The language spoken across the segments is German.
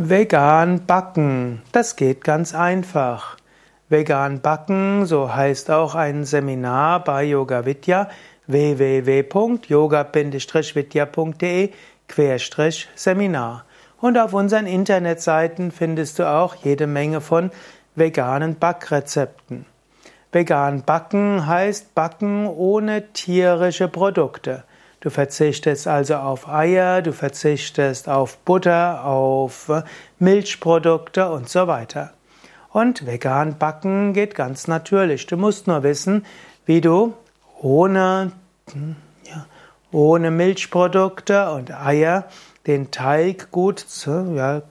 Vegan backen, das geht ganz einfach. Vegan backen, so heißt auch ein Seminar bei Yoga Vidya www.yoga-vidya.de Seminar. Und auf unseren Internetseiten findest du auch jede Menge von veganen Backrezepten. Vegan backen heißt backen ohne tierische Produkte. Du verzichtest also auf Eier, du verzichtest auf Butter, auf äh, Milchprodukte und so weiter. Und vegan backen geht ganz natürlich. Du musst nur wissen, wie du ohne, hm, ja, ohne Milchprodukte und Eier den Teig gut zu, ja,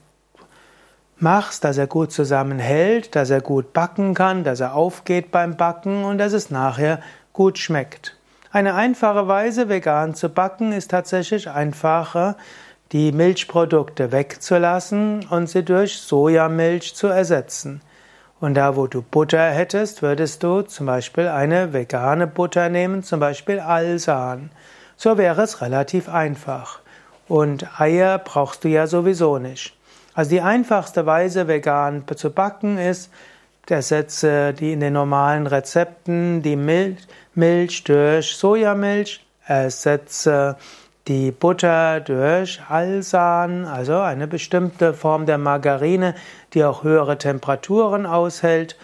machst, dass er gut zusammenhält, dass er gut backen kann, dass er aufgeht beim Backen und dass es nachher gut schmeckt. Eine einfache Weise, vegan zu backen, ist tatsächlich einfacher, die Milchprodukte wegzulassen und sie durch Sojamilch zu ersetzen. Und da, wo du Butter hättest, würdest du zum Beispiel eine vegane Butter nehmen, zum Beispiel Alsan. So wäre es relativ einfach. Und Eier brauchst du ja sowieso nicht. Also die einfachste Weise, vegan zu backen, ist, ersetze die in den normalen Rezepten die Milch, Milch durch Sojamilch, ersetze die Butter durch Alsan, also eine bestimmte Form der Margarine, die auch höhere Temperaturen aushält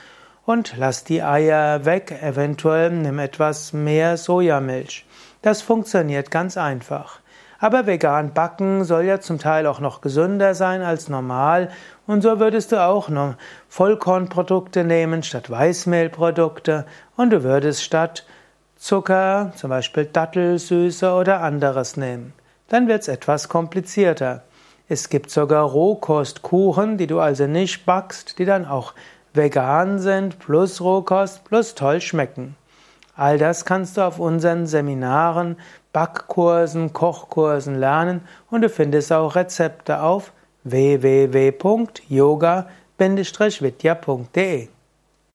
und lass die Eier weg, eventuell nimm etwas mehr Sojamilch. Das funktioniert ganz einfach. Aber vegan backen soll ja zum Teil auch noch gesünder sein als normal und so würdest du auch noch Vollkornprodukte nehmen statt Weißmehlprodukte und du würdest statt Zucker, zum Beispiel Dattelsüße oder anderes nehmen. Dann wird es etwas komplizierter. Es gibt sogar Rohkostkuchen, die du also nicht backst, die dann auch vegan sind, plus Rohkost, plus toll schmecken. All das kannst du auf unseren Seminaren, Backkursen, Kochkursen lernen und du findest auch Rezepte auf www.yoga-vidya.de